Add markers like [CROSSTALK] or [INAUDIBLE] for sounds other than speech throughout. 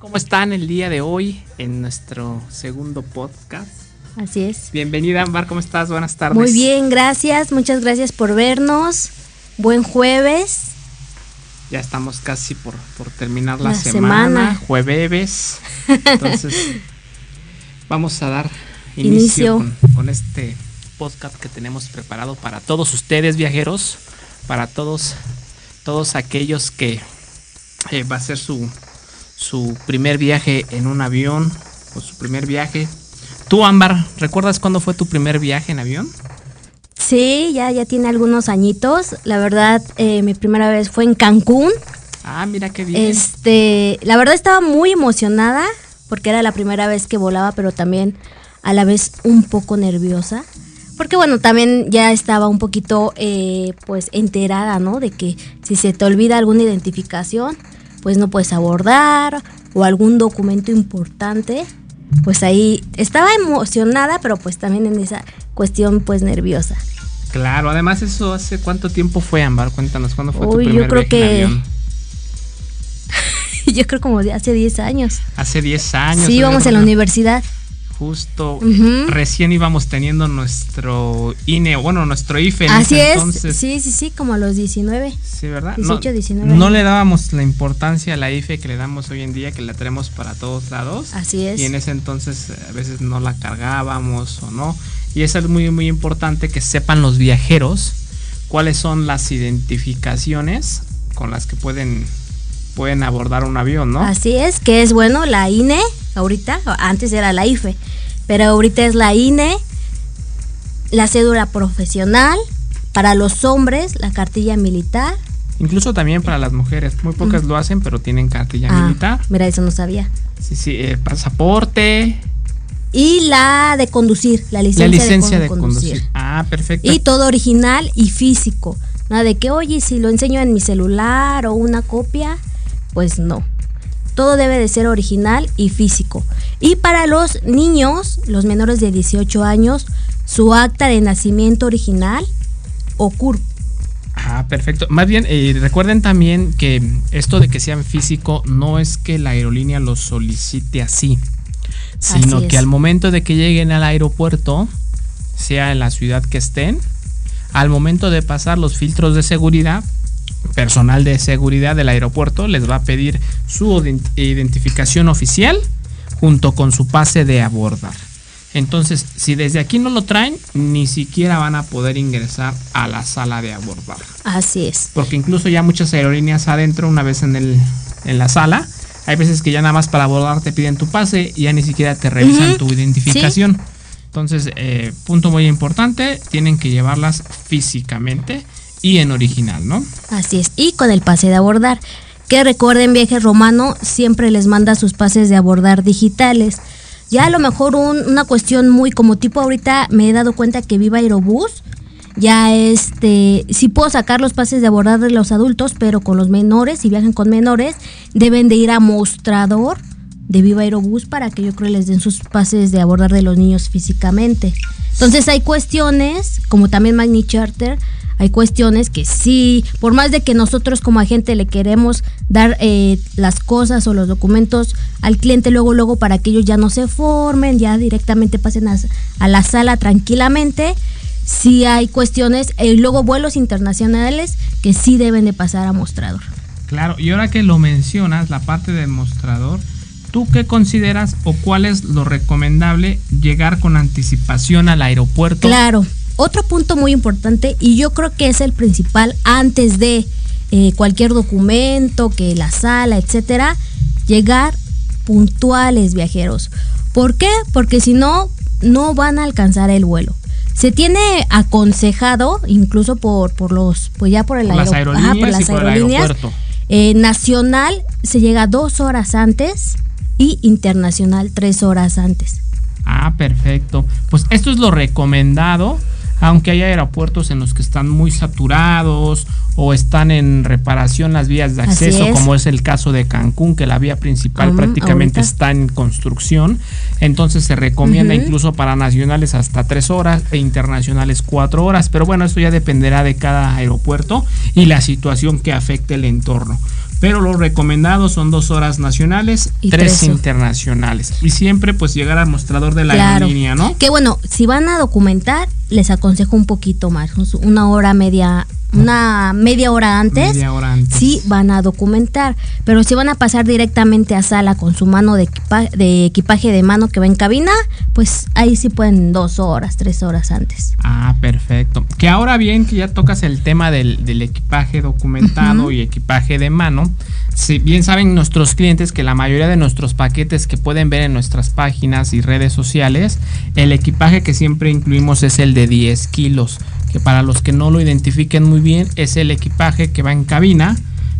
¿Cómo están el día de hoy en nuestro segundo podcast? Así es. Bienvenida, Ambar, ¿cómo estás? Buenas tardes. Muy bien, gracias. Muchas gracias por vernos. Buen jueves. Ya estamos casi por, por terminar la, La semana, semana. jueves. [LAUGHS] Entonces, vamos a dar inicio, Inicio. Con, con este podcast que tenemos preparado para todos ustedes, viajeros, para todos, todos aquellos que eh, va a ser su, su primer viaje en un avión o su primer viaje. Tú, Ámbar, ¿recuerdas cuándo fue tu primer viaje en avión? Sí, ya, ya tiene algunos añitos. La verdad, eh, mi primera vez fue en Cancún. Ah, mira qué bien. Este, la verdad estaba muy emocionada porque era la primera vez que volaba, pero también a la vez un poco nerviosa. Porque bueno, también ya estaba un poquito eh, pues enterada, ¿no? De que si se te olvida alguna identificación, pues no puedes abordar o algún documento importante. Pues ahí estaba emocionada, pero pues también en esa cuestión pues nerviosa. Claro, además eso hace cuánto tiempo fue, Ámbar, cuéntanos cuándo fue tu Uy, yo primer creo viaje en que- avión. [LAUGHS] Yo creo como de hace 10 años. Hace 10 años. Sí, yo íbamos en la universidad. Justo, recién íbamos teniendo nuestro INE, bueno, nuestro IFE. en Así ese es. Entonces, Sí, sí, sí, como a los 19. Sí, ¿verdad? 18, no, 19 no le dábamos la importancia a la IFE que le damos hoy en día, que la tenemos para todos lados. Así es. Y en ese entonces eh, a veces no la cargábamos o no. Y eso es muy, muy importante que sepan los viajeros cuáles son las identificaciones con las que pueden, pueden abordar un avión, ¿no? Así es, que es bueno la INE, ahorita, antes era la IFE, pero ahorita es la INE, la cédula profesional, para los hombres, la cartilla militar. Incluso también para las mujeres. Muy pocas lo hacen, pero tienen cartilla Ah, militar. mira, eso no sabía. Sí, sí, eh, pasaporte, Y la de conducir, la licencia, la licencia de, de con- conducir. Ah, perfecto. Y todo original y físico. Nada de que, oye, si lo enseño en mi celular o una copia, pues no. Todo debe de ser original y físico. Y para los niños, los menores de 18 años, su acta de nacimiento original o CURP. Ah, perfecto. Más bien, eh, recuerden también que esto de que sean físico no es que la aerolínea lo solicite así, sino Así que al momento de que lleguen al aeropuerto, sea en la ciudad que estén, al momento de pasar los filtros de seguridad, personal de seguridad del aeropuerto les va a pedir su ident- identificación oficial junto con su pase de abordar. Entonces, si desde aquí no lo traen, ni siquiera van a poder ingresar a la sala de abordar. Así es. Porque incluso ya muchas aerolíneas adentro, una vez en, el, en la sala, hay veces que ya nada más para abordar te piden tu pase y ya ni siquiera te revisan tu identificación. Entonces, eh, punto muy importante, tienen que llevarlas físicamente y en original, ¿no? Así es. Y con el pase de abordar. Que recuerden, viaje romano siempre les manda sus pases de abordar digitales. Ya a lo mejor un- una cuestión muy como tipo ahorita me he dado cuenta que Viva Aerobús ya este sí puedo sacar los pases de abordar de los adultos, pero con los menores, si viajan con menores, deben de ir a mostrador de Viva Aerobús para que yo creo les den sus pases de abordar de los niños físicamente. Entonces hay cuestiones, como también Magni Charter, hay cuestiones que sí, por más de que nosotros como agente le queremos dar eh, las cosas o los documentos al cliente luego, luego para que ellos ya no se formen, ya directamente pasen a, la sala tranquilamente, sí hay cuestiones, y luego vuelos internacionales que sí deben de pasar a mostrador. Claro, y ahora que lo mencionas, la parte del mostrador, ¿tú qué consideras o cuál es lo recomendable llegar con anticipación al aeropuerto? Claro, otro punto muy importante y yo creo que es el principal antes de eh, cualquier documento, que la sala, etcétera, llegar puntuales, viajeros. ¿Por qué? Porque si no, no van a alcanzar el vuelo. Se tiene aconsejado, incluso por, por los, pues ya por el Por las aero- aerolíneas ajá, por las y por el aeropuerto. eh, nacional se llega dos horas antes y internacional tres horas antes. Ah, perfecto. Pues esto es lo recomendado, aunque hay aeropuertos en los que están muy saturados o están en reparación las vías de acceso, es. como es el caso de Cancún, que la vía principal prácticamente ahorita. está en construcción. Entonces se recomienda incluso para nacionales hasta tres horas e internacionales cuatro horas. Pero bueno, esto ya dependerá de cada aeropuerto y la situación que afecte el entorno. Pero lo recomendado son dos horas nacionales, Y tres tres. internacionales. Y siempre pues llegar al mostrador de la Claro. aerolínea, ¿no? Que bueno, si van a documentar, les aconsejo un poquito más, una hora media, una media hora antes. Media hora antes. Sí, van a documentar, pero si van a pasar directamente a sala con su mano de, equipa- de equipaje de mano que va en cabina, pues ahí sí pueden dos horas, tres horas antes. Ah, perfecto. Que ahora bien que ya tocas el tema del, del equipaje documentado y equipaje de mano, si bien saben nuestros clientes que la mayoría de nuestros paquetes que pueden ver en nuestras páginas y redes sociales, el equipaje que siempre incluimos es el de 10 kilos, que para los que no lo identifiquen muy bien es el equipaje que va en cabina,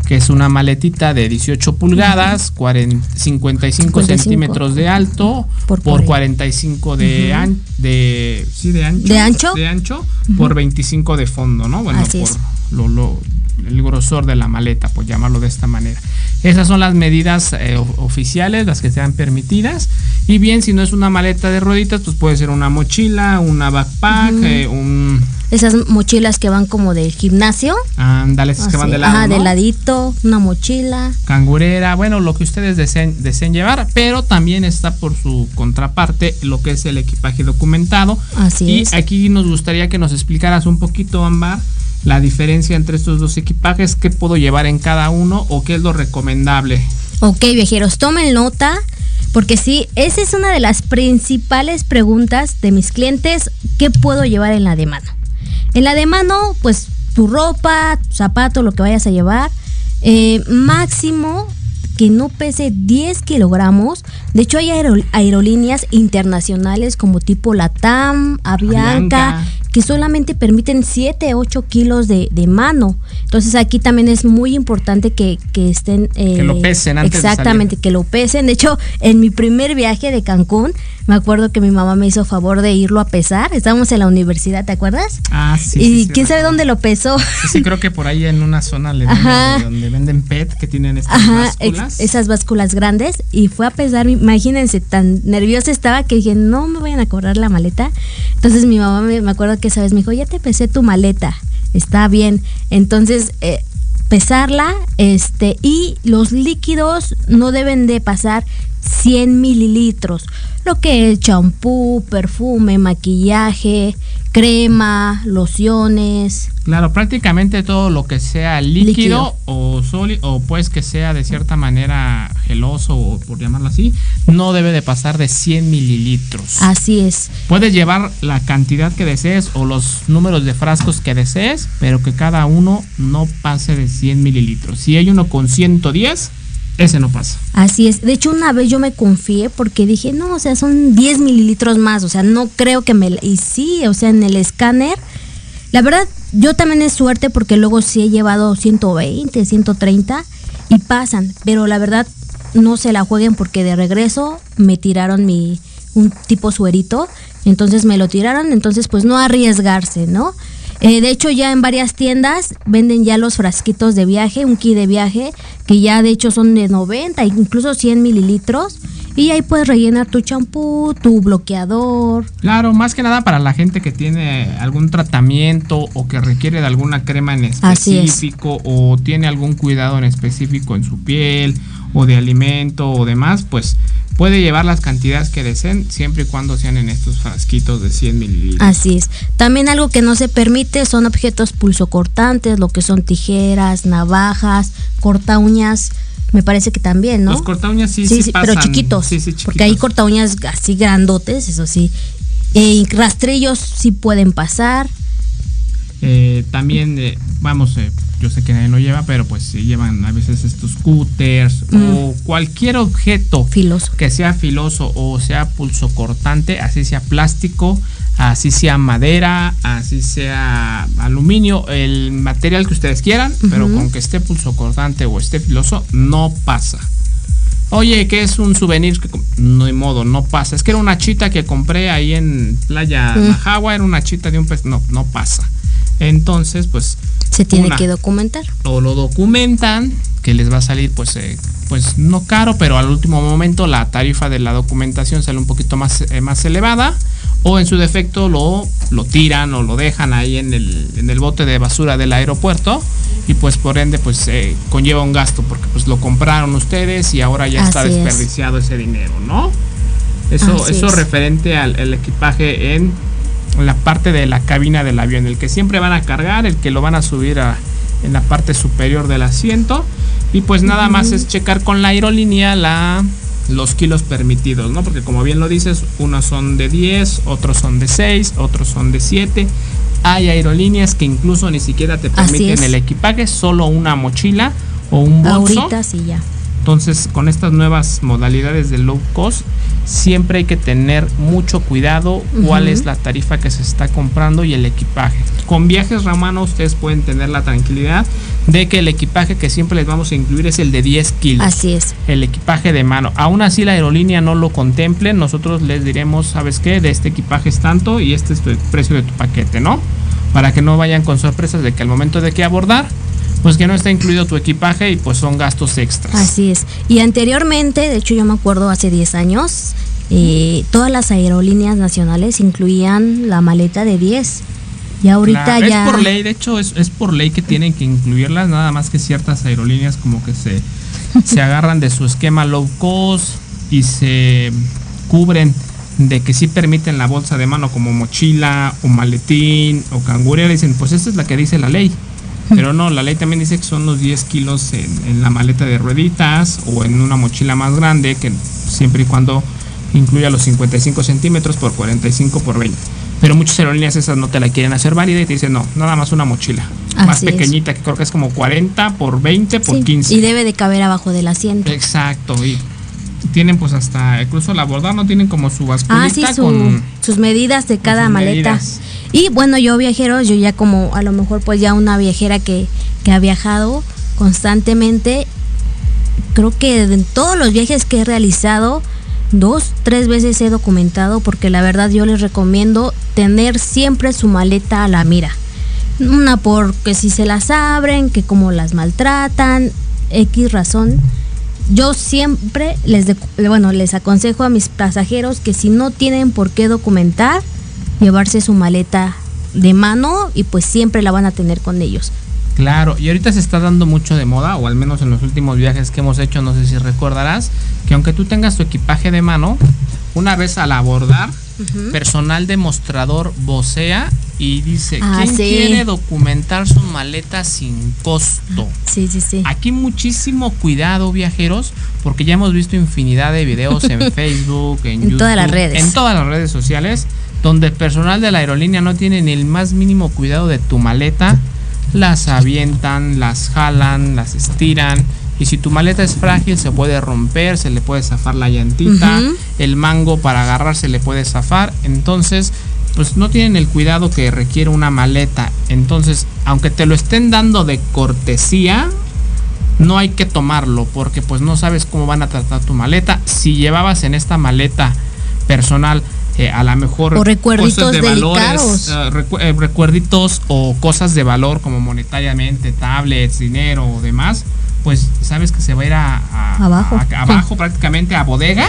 que es una maletita de 18 pulgadas, 40 55, 55. centímetros de alto Por por, cuarenta. 45 de, an- de sí de ancho ¿De ancho? de ancho por 25 de fondo no bueno Así por lo, lo- el grosor de la maleta por llamarlo de esta manera. Esas son las medidas eh, oficiales las que sean permitidas. Y bien si no es una maleta de rueditas pues puede ser una mochila una backpack eh, un Esas mochilas que van como del gimnasio. ándale esas que van de lado ajá, de ¿no? ladito, una mochila. cangurera, bueno, lo que ustedes deseen, deseen llevar, pero también está por su contraparte lo que es el equipaje documentado. Así y es. aquí nos gustaría que nos explicaras un poquito, Ámbar, la diferencia entre estos dos equipajes, qué puedo llevar en cada uno o qué es lo recomendable. Ok, viajeros, tomen nota, porque sí, esa es una de las principales preguntas de mis clientes, ¿qué puedo llevar en la de mano? En la de mano, pues tu ropa, tu zapato, lo que vayas a llevar, eh, máximo que no pese 10 kilogramos. De hecho, hay aero- aerolíneas internacionales como tipo Latam, Avianca, que solamente permiten 7, 8 kilos de, de mano. Entonces aquí también es muy importante que, que estén... eh, Que lo pesen antes de salir. Exactamente, que lo pesen. De hecho, en mi primer viaje de Cancún, me acuerdo que mi mamá me hizo favor de irlo a pesar. Estábamos en la universidad, ¿te acuerdas? Ah, sí. y sí, sí, quién sabe dónde lo pesó. Sí, sí, creo que por ahí en una zona Ajá. venden, donde venden PET que tienen estas Ajá, básculas. esas básculas grandes y fue a pesar, imagínense, tan nerviosa estaba que dije, no me vayan a cobrar la maleta. Entonces mi mamá me, me acuerdo que esa vez me dijo, ya te pesé tu maleta, está bien. Entonces, eh, pesarla, este, y los líquidos no deben de pasar 100 mililitros. Lo que es champú, perfume, maquillaje, crema, lociones. Claro, prácticamente todo lo que sea líquido, Líquido. o sólido, o pues que sea de cierta manera geloso, o por llamarlo así, no debe de pasar de 100 mililitros. Así es. Puedes llevar la cantidad que desees o los números de frascos que desees, pero que cada uno no pase de 100 mililitros. Si hay uno con 110, ese no pasa. Así es. De hecho, una vez yo me confié porque dije, no, o sea, son 10 mililitros más. O sea, no creo que me... Y sí, o sea, en el escáner. La verdad, yo también es suerte porque luego sí he llevado 120, 130 y pasan. Pero la verdad, no se la jueguen porque de regreso me tiraron mi... Un tipo suerito. Entonces me lo tiraron. Entonces, pues no arriesgarse, ¿no? Eh, de hecho, ya en varias tiendas venden ya los frasquitos de viaje, un kit de viaje, que ya de hecho son de 90, incluso 100 mililitros. Y ahí puedes rellenar tu champú, tu bloqueador. Claro, más que nada para la gente que tiene algún tratamiento o que requiere de alguna crema en es. específico o tiene algún cuidado en específico en su piel o de alimento o demás, pues puede llevar las cantidades que deseen siempre y cuando sean en estos frasquitos de 100 mililitros. Así es. También algo que no se permite son objetos pulsocortantes, lo que son tijeras, navajas, corta uñas. Me parece que también, ¿no? Los corta uñas sí, sí, sí, pasan. pero chiquitos. Sí, sí, Porque hay corta uñas así grandotes, eso sí. Eh, rastrillos sí pueden pasar. Eh, también, eh, vamos, eh, yo sé que nadie lo lleva, pero pues sí llevan a veces estos scooters Mm. o cualquier objeto Filoso. que sea filoso o sea pulso cortante, así sea plástico, así sea madera, así sea aluminio, el material que ustedes quieran, pero con que esté pulso cortante o esté filoso, no pasa. Oye, ¿qué es un souvenir? que No hay modo, no pasa. Es que era una chita que compré ahí en Playa Mm. Majagua, era una chita de un pez. No, no pasa. Entonces, pues Se tiene Una. que documentar. o lo documentan, que les va a salir pues, eh, pues no caro, pero al último momento la tarifa de la documentación sale un poquito más, eh, más elevada, o en su defecto lo, lo tiran o lo dejan ahí en el, en el bote de basura del aeropuerto y pues por ende pues eh, conlleva un gasto porque pues lo compraron ustedes y ahora ya está es. desperdiciado ese dinero, ¿no? Eso, Así eso es. referente al el equipaje en la parte de la cabina del avión, el que siempre van a cargar, el que lo van a subir a, en la parte superior del asiento y pues nada más es checar con la aerolínea la los kilos permitidos, ¿no? Porque como bien lo dices, unos son de 10, otros son de 6, otros son de 7. Hay aerolíneas que incluso ni siquiera te permiten el equipaje, solo una mochila o un bolso. Ahorita sí ya. Entonces, con estas nuevas modalidades de low cost, siempre hay que tener mucho cuidado cuál es la tarifa que se está comprando y el equipaje. Con viajes Ramano ustedes pueden tener la tranquilidad de que el equipaje que siempre les vamos a incluir es el de 10 kilos. Así es. El equipaje de mano. Aún así la aerolínea no lo contemple, nosotros les diremos, ¿sabes qué? De este equipaje es tanto y este es el precio de tu paquete, ¿no? Para que no vayan con sorpresas de que al momento de que abordar, pues que no está incluido tu equipaje y pues son gastos extras. Así es. Y anteriormente, de hecho yo me acuerdo hace 10 años, eh, todas las aerolíneas nacionales incluían la maleta de 10. Y ahorita Claro, ya... Es por ley, de hecho es, es por ley que tienen que incluirlas, nada más que ciertas aerolíneas como que se, [LAUGHS] se agarran de su esquema low cost y se cubren de que sí permiten la bolsa de mano como mochila o maletín o cangurera, dicen pues esta es la que dice la ley. Pero no, la ley también dice que son los 10 kilos en, en la maleta de rueditas o en una mochila más grande, que siempre y cuando incluya los 55 centímetros por 45 por 20. Pero muchas aerolíneas esas no te la quieren hacer válida y te dicen no, nada más una mochila. más es. pequeñita, que creo que es como 40 por 20 por Sí, 15. y debe de caber abajo del asiento. Exacto, y tienen pues hasta, incluso la bordar no tienen como su basculita Ah, sí, su- con... sus medidas de cada maleta. medidas. Y bueno, yo viajeros, yo ya como a lo mejor pues ya una viajera que, que ha viajado constantemente, creo que en todos los viajes que he realizado, dos, tres veces he documentado porque la verdad yo les recomiendo tener siempre su maleta a la mira. Una porque si se las abren, que como las maltratan, X razón. Yo siempre les, bueno, les aconsejo a mis pasajeros que si no tienen por qué documentar, llevarse su maleta de mano y pues siempre la van a tener con ellos. Claro, y ahorita se está dando mucho de moda, o al menos en los últimos viajes que hemos hecho, no sé si recordarás, que aunque tú tengas tu equipaje de mano, una vez al abordar, personal demostrador vocea y dice, Ah, ¿quién sí. quiere documentar su maleta sin costo? Sí, sí, sí. Aquí muchísimo cuidado, viajeros, porque ya hemos visto infinidad de videos en [LAUGHS] Facebook, en, En todas las redes. En todas las redes sociales, donde el personal de la aerolínea no tiene ni el más mínimo cuidado de tu maleta. Las avientan, las jalan, las estiran. Y si tu maleta es frágil, se puede romper, se le puede zafar la llantita, el mango para agarrar se le puede zafar. Entonces, pues no tienen el cuidado que requiere una maleta. Entonces, aunque te lo estén dando de cortesía, no hay que tomarlo porque pues no sabes cómo van a tratar tu maleta. Si llevabas en esta maleta personal eh, a lo mejor O recuerditos cosas de delicados. valores, eh, recu- eh, recuerditos o cosas de valor como monetariamente, tablets, dinero o demás, pues sabes que se va a ir a, a- Abajo. a- abajo prácticamente a bodega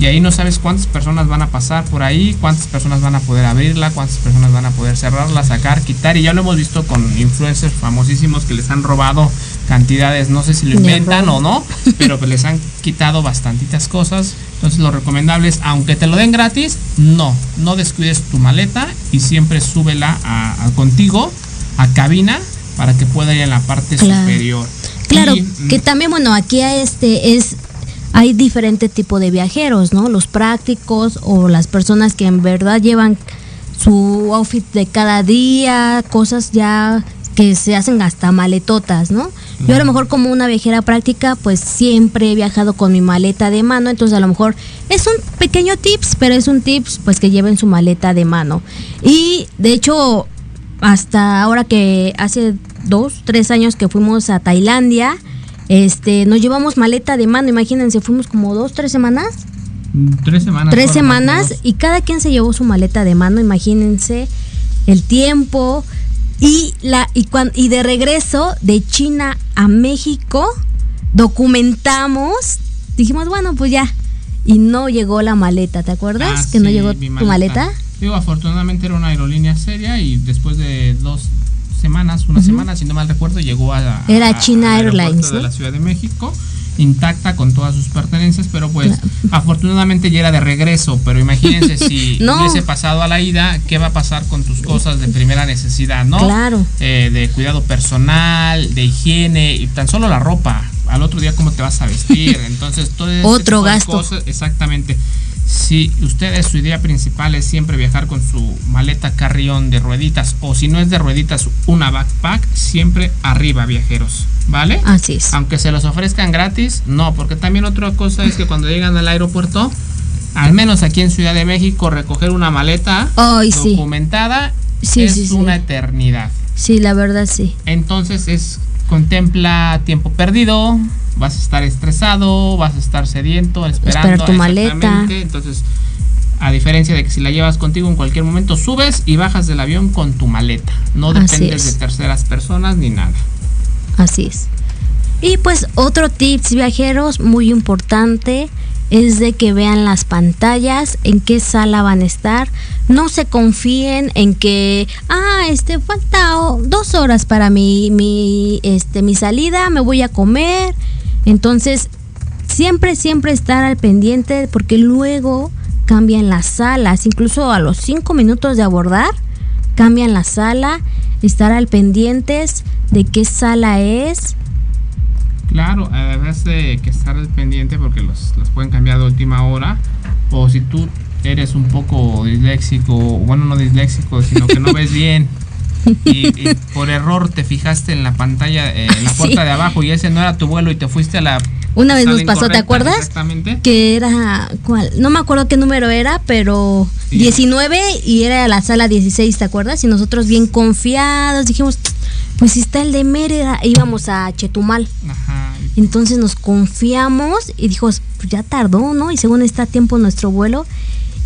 y ahí no sabes cuántas personas van a pasar por ahí, cuántas personas van a poder abrirla, cuántas personas van a poder cerrarla, sacar, quitar. Y ya lo hemos visto con influencers famosísimos que les han robado cantidades, no sé si lo inventan o no, [LAUGHS] pero pues les han quitado bastantitas cosas. Entonces lo recomendable es, aunque te lo den gratis, no, no descuides tu maleta y siempre súbela a, a- contigo a cabina para que pueda ir en la parte Claro. superior. Claro, Y, que mm, también, bueno, aquí a este es, hay diferente tipo de viajeros, ¿no? Los prácticos o las personas que en verdad llevan su outfit de cada día, cosas ya que se hacen hasta maletotas, ¿no? Yo a lo mejor como una viajera práctica, pues siempre he viajado con mi maleta de mano, entonces a lo mejor es un pequeño tips, pero es un tips pues que lleven su maleta de mano. Y de hecho, hasta ahora que hace dos, tres años que fuimos a Tailandia, este, nos llevamos maleta de mano, imagínense, fuimos como dos, tres semanas. Mm, tres semanas. Tres semanas y cada quien se llevó su maleta de mano, imagínense el tiempo, y, la, y, y de regreso de China a México, documentamos, dijimos, bueno, pues ya. Y no llegó la maleta, ¿te acuerdas? Ah, que no llegó tu maleta. Digo, afortunadamente era una aerolínea seria y después de dos semanas, una semana, si no mal recuerdo, llegó a... Era a- China Airlines, De la Ciudad de México, intacta con todas sus pertenencias, pero pues Claro. afortunadamente ya era de regreso, pero imagínense [LAUGHS] si No. hubiese pasado a la ida, ¿qué va a pasar con tus cosas de primera necesidad, no? Claro. Eh, de cuidado personal, de higiene y tan solo la ropa. Al otro día cómo te vas a vestir, [LAUGHS] entonces todo ese Otro tipo de gasto. cosas, exactamente. Si ustedes su idea principal es siempre viajar con su maleta carrión de rueditas o si no es de rueditas una backpack, siempre arriba viajeros, ¿vale? Así es. Aunque se los ofrezcan gratis, no, porque también otra cosa es que cuando llegan al aeropuerto, al menos aquí en Ciudad de México, recoger una maleta documentada Sí, es sí. una eternidad. Sí, la verdad sí. Entonces es contempla tiempo perdido, vas a estar estresado, vas a estar sediento, esperando Esperar tu maleta. Entonces, a diferencia de que si la llevas contigo en cualquier momento, subes y bajas del avión con tu maleta. No dependes es. de terceras personas ni nada. Así es. Y pues otro tips viajeros muy importante es de que vean las pantallas, en qué sala van a estar. No se confíen en que, ah, este, falta dos horas para mi, mi, este, mi salida, me voy a comer. Entonces, siempre, siempre estar al pendiente porque luego cambian las salas, incluso a los cinco minutos de abordar, cambian la sala, estar al pendientes de qué sala es. Claro, además de que estar al pendiente porque los, los pueden cambiar de última hora. O si tú eres un poco disléxico, bueno, no disléxico, sino que no ves bien. Y, y por error te fijaste en la pantalla, eh, en la [LAUGHS] Sí. puerta de abajo y ese no era tu vuelo y te fuiste a la... Una vez nos pasó, ¿te acuerdas? Exactamente. Que era, ¿cuál? No me acuerdo qué número era, pero Sí. 19 y era la sala 16, ¿te acuerdas? Y nosotros bien confiados dijimos, pues si está el de Mérida, íbamos a Chetumal. Ajá. Entonces nos confiamos y dijo, pues ya tardó, ¿no? Y según está a tiempo nuestro vuelo.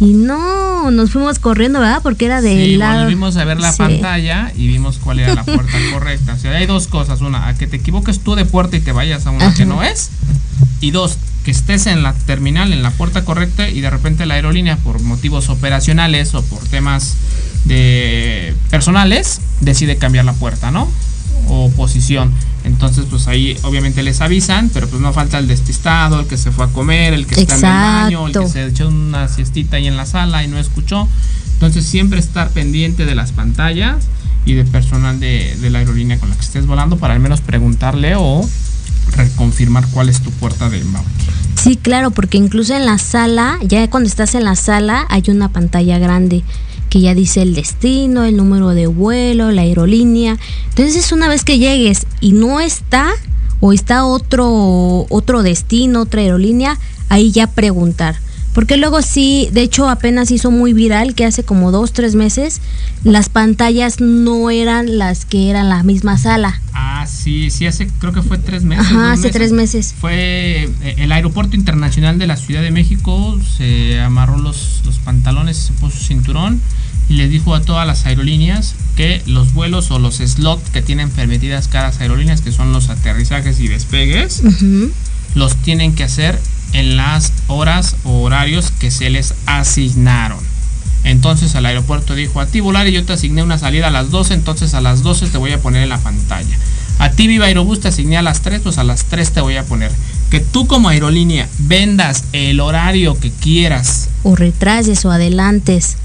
Y no, nos fuimos corriendo, ¿verdad? Porque era de Sí, lado. volvimos a ver la Sí. pantalla y vimos cuál era la puerta [LAUGHS] correcta. O sea, hay dos cosas. Una, a que te equivoques tú de puerta y te vayas a una que no es. Y dos, que estés en la terminal, en la puerta correcta y de repente la aerolínea, por motivos operacionales o por temas de personales, decide cambiar la puerta, ¿no? O posición. Entonces, pues ahí obviamente les avisan, pero pues no falta el despistado, el que se fue a comer, el que está en el baño, el que se echó una siestita ahí en la sala y no escuchó. Entonces siempre estar pendiente de las pantallas y de personal de, de la aerolínea con la que estés volando para al menos preguntarle o reconfirmar cuál es tu puerta de embarque. Sí, claro, porque incluso en la sala, ya cuando estás en la sala, hay una pantalla grande que ya dice el destino, el número de vuelo, la aerolínea. Entonces, una vez que llegues y no está, o está otro, otro destino, otra aerolínea, ahí ya preguntar. Porque luego sí, de hecho apenas hizo muy viral que hace como dos, tres meses, las pantallas no eran las que eran la misma sala. Ah, sí, sí, hace, creo que fue tres meses. Ajá, hace tres meses. Fue eh, el aeropuerto internacional de la Ciudad de México, se amarró los, los pantalones, se puso su cinturón y les dijo a todas las aerolíneas que los vuelos o los slots que tienen permitidas cada aerolíneas, que son los aterrizajes y despegues, los tienen que hacer en las horas o horarios que se les asignaron. Entonces al aeropuerto dijo, a ti volar y yo te asigné una salida a las 12, entonces a las 12 te voy a poner en la pantalla. A ti Viva Aerobús te asigné a las 3, pues a las 3 te voy a poner. Que tú como aerolínea vendas el horario que quieras, O retrases o adelantes.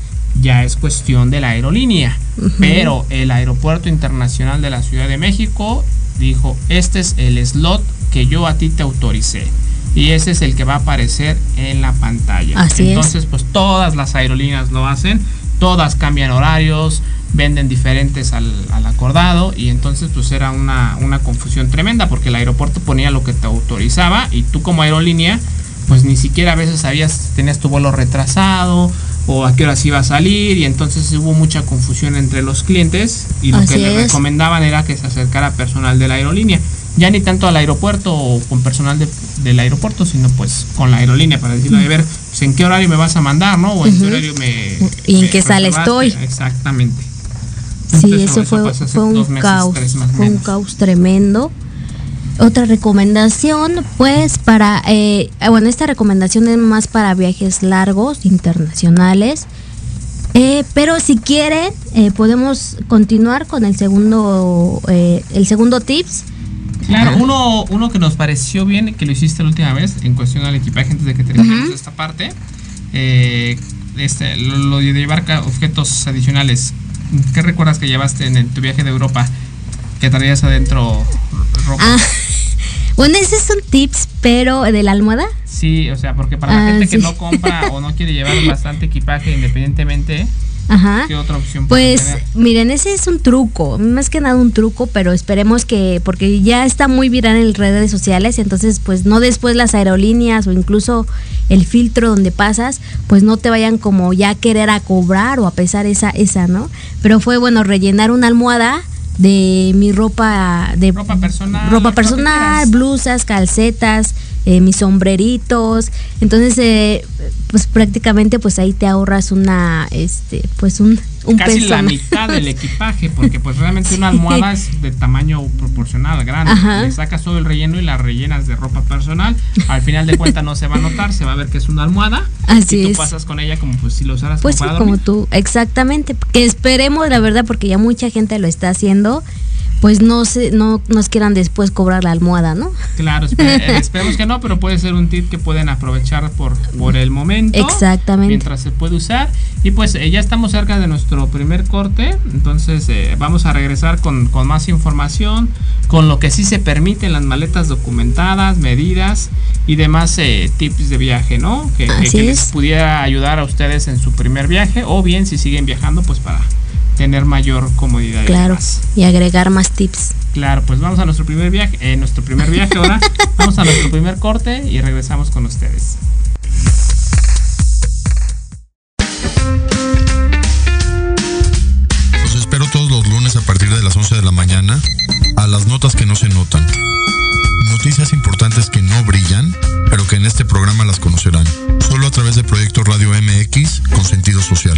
Ya es cuestión de la aerolínea. Pero el Aeropuerto Internacional de la Ciudad de México dijo, este es el slot que yo a ti te autoricé. Y ese es el que va a aparecer en la pantalla. Así es. Entonces, pues todas las aerolíneas lo hacen, todas cambian horarios, venden diferentes al, al acordado y entonces pues era una, una confusión tremenda porque el aeropuerto ponía lo que te autorizaba y tú como aerolínea pues ni siquiera a veces sabías tenías tu vuelo retrasado o a qué horas iba a salir y entonces hubo mucha confusión entre los clientes y lo Así que le recomendaban era que se acercara personal de la aerolínea. Ya ni tanto al aeropuerto o con personal de- del aeropuerto sino pues con la aerolínea para decirle a ver pues, en qué horario me vas a mandar no o en qué horario me ¿Y en me qué sala estoy? exactamente. Sí, Entonces, eso fue, fue un meses, caos, fue un caos tremendo. Otra recomendación, pues para, eh, bueno, esta recomendación es más para viajes largos, internacionales. Eh, pero si quieren, eh, podemos continuar con el segundo, eh, el segundo tips. Claro, uno, uno que nos pareció bien, que lo hiciste la última vez en cuestión al equipaje antes de que terminemos esta parte, eh, este, lo, lo de llevar objetos adicionales. ¿Qué recuerdas que llevaste en el- tu viaje de Europa? Que traías adentro ropa. Ah, [LAUGHS] bueno, ese es un tips, pero de la almohada. Sí, o sea, porque para la Ah, gente que no compra [LAUGHS] o no quiere llevar bastante equipaje independientemente, Ajá. ¿qué otra opción puede Pues tener? miren, ese es un truco, más que nada un truco, pero esperemos que, porque ya está muy viral en redes sociales, entonces pues no después las aerolíneas o incluso el filtro donde pasas, pues no te vayan como ya a querer a cobrar o a pesar esa, esa, ¿no? Pero fue bueno rellenar una almohada de mi ropa de Ropa personal, ropa personal, blusas, calcetas, eh, mis sombreritos. Entonces, eh, pues prácticamente pues ahí te ahorras una, este, pues un, un Casi peso. la mitad del [LAUGHS] equipaje, porque pues realmente una [LAUGHS] almohada es de tamaño proporcional, grande. Ajá. Le sacas todo el relleno y la rellenas de ropa personal. Al final de cuentas no se va a notar, se va a ver que es una almohada. Así y tú es. pasas con ella como pues si lo usaras Pues como para como tú, exactamente. Que esperemos, la verdad, porque ya mucha gente lo está haciendo, pues no se, no nos quieran después cobrar la almohada, ¿no? Claro, espe- [LAUGHS] eh, esperemos que no, pero puede ser un tip que pueden aprovechar por, por el momento. Exactamente. Mientras se puede usar. Y pues eh, ya estamos cerca de nuestro primer corte. Entonces eh, vamos a regresar con, con más información. Con lo que sí se permite en las maletas documentadas, medidas y demás eh, tips de viaje, ¿no? Que, que- les es. pudiera ayudar a ustedes en su primer viaje. O bien si siguen viajando, pues para tener mayor comodidad. y Claro. Y agregar más tips. Claro, pues vamos a nuestro primer viaje, eh, nuestro primer viaje ahora. [LAUGHS] vamos a nuestro primer corte y regresamos con ustedes. Los espero todos los lunes a partir de las 11 de la mañana a las notas que no se notan. Noticias importantes que no brillan, pero que en este programa las conocerán. Solo a través de Proyecto Radio MX con sentido social.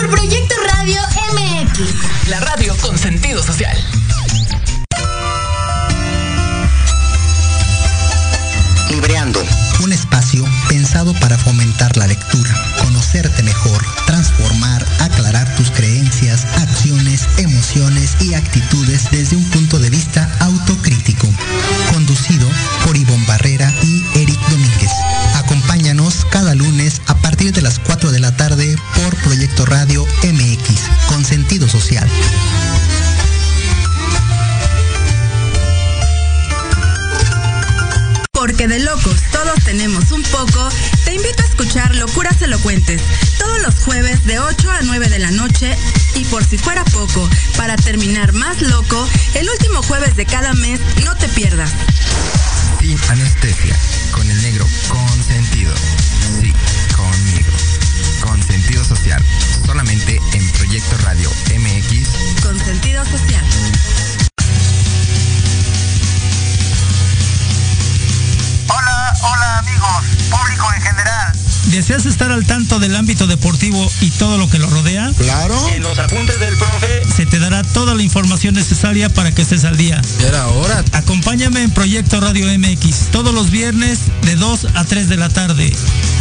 información necesaria para que estés al día. Era hora. Acompáñame en Proyecto Radio MX todos los viernes de 2 a 3 de la tarde.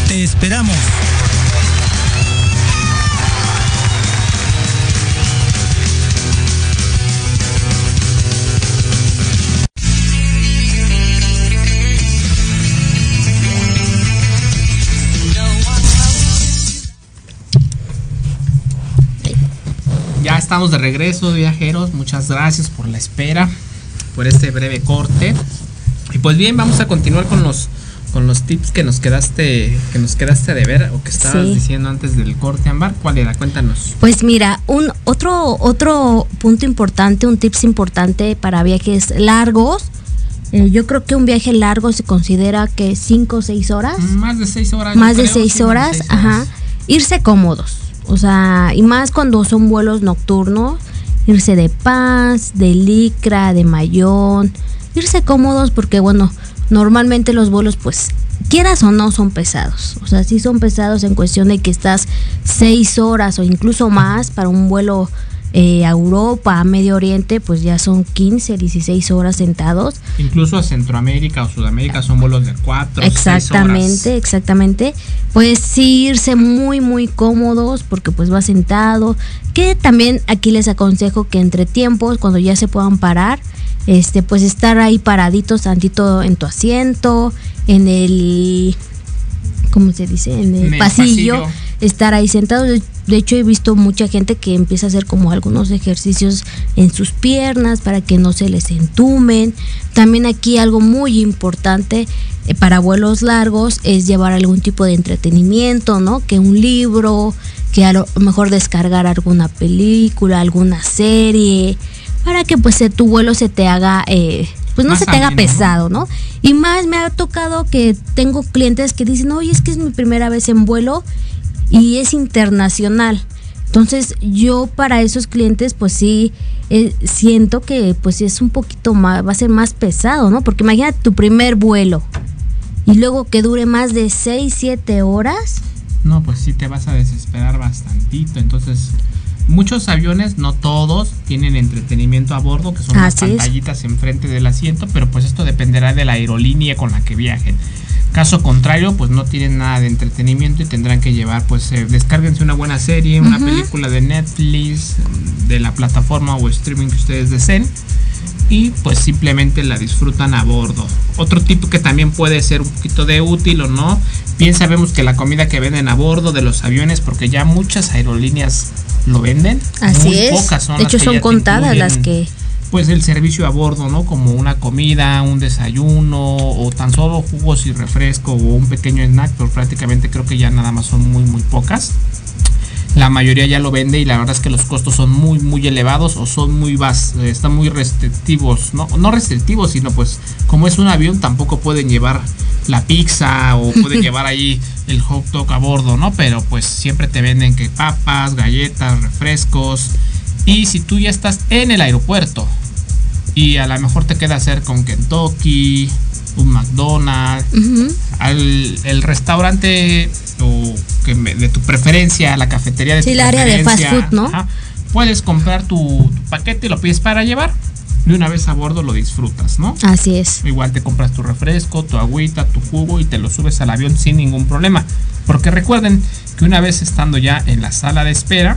Te esperamos. Estamos de regreso, viajeros. Muchas gracias por la espera, por este breve corte. Y pues bien, vamos a continuar con los con los tips que nos quedaste que nos quedaste de ver o que estabas Sí. diciendo antes del corte, Ámbar. ¿Cuál era? Cuéntanos. Pues mira, un otro otro punto importante, un tips importante para viajes largos. eh, yo creo que un viaje largo se considera que 5 o 6 horas. Más de seis horas. yo más de creo, seis sí, más de horas, seis ajá. Irse cómodos. O sea, y más cuando son vuelos nocturnos, irse de paz, de licra, de mayón, irse cómodos porque bueno, normalmente los vuelos pues quieras o no son pesados. O sea, sí son pesados en cuestión de que estás seis horas o incluso más para un vuelo eh, a Europa, a Medio Oriente, pues ya son 15, 16 horas sentados. Incluso a Centroamérica o Sudamérica son vuelos de cuatro. seis Exactamente, exactamente. Pues sí irse muy, muy cómodos porque pues va sentado. Que también aquí les aconsejo que entre tiempos, cuando ya se puedan parar, este, pues estar ahí paraditos tantito en tu asiento, en el, ¿cómo se dice? En el, En el pasillo, pasillo. estar ahí sentados. De- De hecho, he visto mucha gente que empieza a hacer como algunos ejercicios en sus piernas para que no se les entumen. También aquí algo muy importante eh, para vuelos largos es llevar algún tipo de entretenimiento, ¿no? Que un libro, que a lo mejor descargar alguna película, alguna serie, para que pues eh, tu vuelo se te haga, eh, pues no Más se te haga pesado, ¿no? Y más me ha tocado que tengo clientes que dicen, oye, es que es mi primera vez en vuelo y es internacional. Entonces yo para esos clientes pues sí eh, siento que pues sí es un poquito más, va a ser más pesado, ¿no? Porque imagínate tu primer vuelo y luego que dure más de 6, 7 horas. No, pues sí te vas a desesperar bastantito. Entonces, muchos aviones, no todos, tienen entretenimiento a bordo, que son las es. pantallitas enfrente del asiento, pero pues esto dependerá de la aerolínea con la que viajen. Caso contrario, pues no tienen nada de entretenimiento y tendrán que llevar, pues eh, descárguense una buena serie, una película de Netflix, de la plataforma o streaming que ustedes deseen y pues simplemente la disfrutan a bordo. Otro tipo que también puede ser un poquito de útil o no, bien sabemos que la comida que venden a bordo de los aviones, porque ya muchas aerolíneas lo venden, Así muy es. pocas son de las hecho son contadas las que pues el servicio a bordo, ¿no? Como una comida, un desayuno o tan solo jugos y refresco o un pequeño snack, pero prácticamente creo que ya nada más son muy muy pocas. La mayoría ya lo vende y la verdad es que los costos son muy muy elevados o son muy bas, eh, están muy restrictivos, no no restrictivos, sino pues como es un avión tampoco pueden llevar la pizza o [LAUGHS] pueden llevar ahí el hot dog a bordo, ¿no? Pero pues siempre te venden que papas, galletas, refrescos. Y si tú ya estás en el aeropuerto y a lo mejor te queda cerca un Kentucky, un McDonald's, al el restaurante o que me- de tu preferencia, la cafetería de Sí, tu el área de fast food, ¿no? ajá, puedes comprar tu, tu paquete y lo pides para llevar. De una vez a bordo lo disfrutas, ¿no? Así es. Igual te compras tu refresco, tu agüita, tu jugo y te lo subes al avión sin ningún problema. Porque recuerden que una vez estando ya en la sala de espera,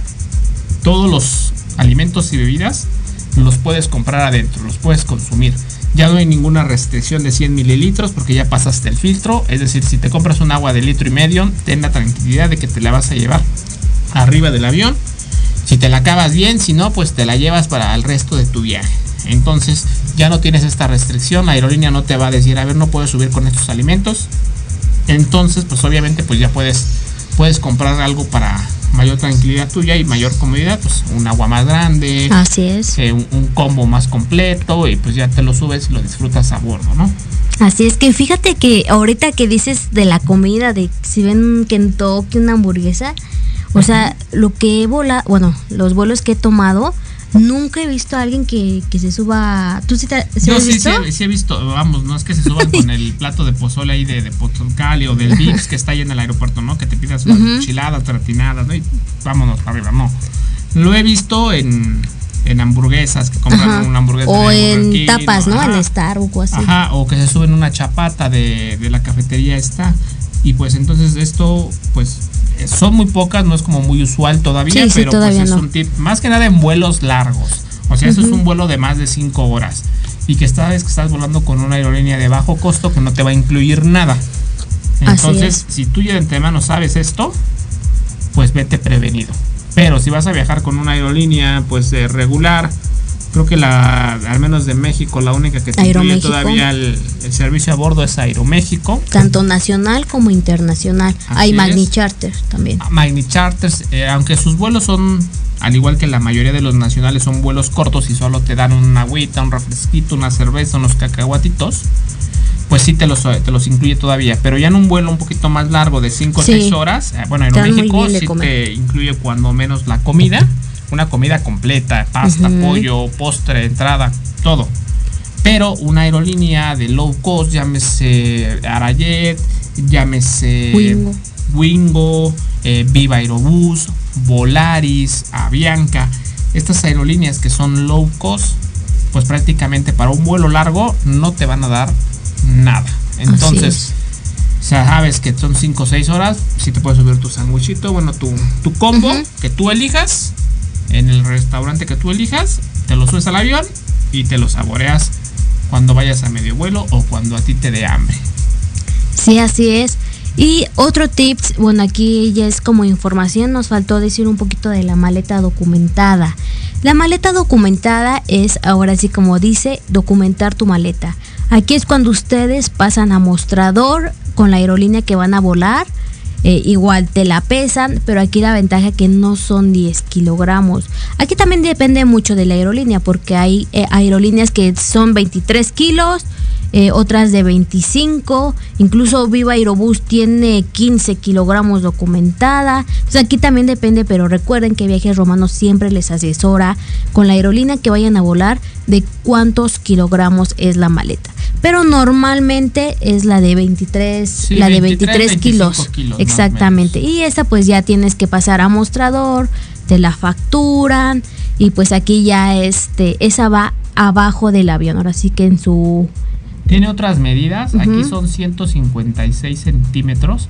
todos los alimentos y bebidas los puedes comprar adentro, los puedes consumir. Ya no hay ninguna restricción de 100 mililitros porque ya pasaste el filtro. Es decir, si te compras un agua de litro y medio, ten la tranquilidad de que te la vas a llevar arriba del avión. Si te la acabas bien, si no, pues te la llevas para el resto de tu viaje. Entonces ya no tienes esta restricción, la aerolínea no te va a decir, a ver, no puedes subir con estos alimentos. Entonces, pues obviamente, pues ya puedes, puedes comprar algo para mayor tranquilidad tuya y mayor comodidad, pues un agua más grande, Así es. eh, un, un combo más completo y pues ya te lo subes y lo disfrutas a bordo, ¿no? Así es que fíjate que ahorita que dices de la comida, de si ven un Kentucky, una hamburguesa, o sea, lo que he volado, bueno, los vuelos que he tomado, nunca he visto a alguien que, que se suba. ¿Tú sí, te, Yo sí, sí, sí, he visto, vamos, no es que se suban con el [LAUGHS] plato de pozole ahí de, de o del Vips que está ahí en el aeropuerto, ¿no? Que te pidas unas enchiladas, gratinadas, ¿no? Y vámonos para arriba, no. Lo he visto en, en hamburguesas, que compran Ajá. una hamburguesa O de en King, tapas, ¿no? Ajá. En Starbucks o así. Ajá, o que se suben una chapata de, de la cafetería esta. Y pues entonces esto, pues eh, son muy pocas, no es como muy usual todavía, Sí, sí, pero todavía pues es no. un tip, más que nada en vuelos largos. O sea, eso es un vuelo de más de 5 horas. Y que esta vez que estás volando con una aerolínea de bajo costo que no te va a incluir nada. Entonces, si tú ya de antemano sabes esto, pues vete prevenido. Pero si vas a viajar con una aerolínea pues eh, regular, creo que la, al menos de México, la única que te incluye todavía el, el servicio a bordo es Aeroméxico. Tanto nacional como internacional. Hay Magni es. Charter también. Magni Charters, eh, aunque sus vuelos son, al igual que la mayoría de los nacionales, son vuelos cortos y solo te dan una agüita, un refresquito, una cerveza, unos cacahuatitos, pues sí te los, te los incluye todavía. Pero ya en un vuelo un poquito más largo de 5 o Sí. 6 horas, eh, bueno, bien de sí te incluye cuando menos la comida, una comida completa, pasta, pollo, postre, entrada, todo. Pero una aerolínea de low cost, llámese Arayet, llámese Wingo. Wingo, eh, Viva Aerobús, Volaris, Avianca, estas aerolíneas que son low cost, pues prácticamente para un vuelo largo no te van a dar nada. Entonces, o sea, sabes que son 5 o 6 horas, si te puedes subir tu sándwichito, bueno, tu, tu combo que tú elijas, en el restaurante que tú elijas, te lo subes al avión y te lo saboreas cuando vayas a medio vuelo o cuando a ti te dé hambre. Sí, así es. Y otro tips, bueno, aquí ya es como información, nos faltó decir un poquito de la maleta documentada. La maleta documentada es, ahora sí como dice, documentar tu maleta. Aquí es cuando ustedes pasan a mostrador con la aerolínea que van a volar. Eh, igual te la pesan, pero aquí la ventaja que no son 10 kilogramos. Aquí también depende mucho de la aerolínea, porque hay eh, aerolíneas que son 23 kilos, eh, otras de 25, incluso Viva Aerobús tiene 15 kilogramos documentada. Entonces aquí también depende, pero recuerden que Viajes Romanos siempre les asesora con la aerolínea que vayan a volar de cuántos kilogramos es la maleta. Pero normalmente es la de 23, Sí, la de 23, 23 kilos. 25 kilos, Exactamente. Y esta pues ya tienes que pasar a mostrador, te la facturan y pues aquí ya este esa va abajo del avión. Ahora sí que en su Tiene otras medidas, aquí Ujú. son 156 centímetros,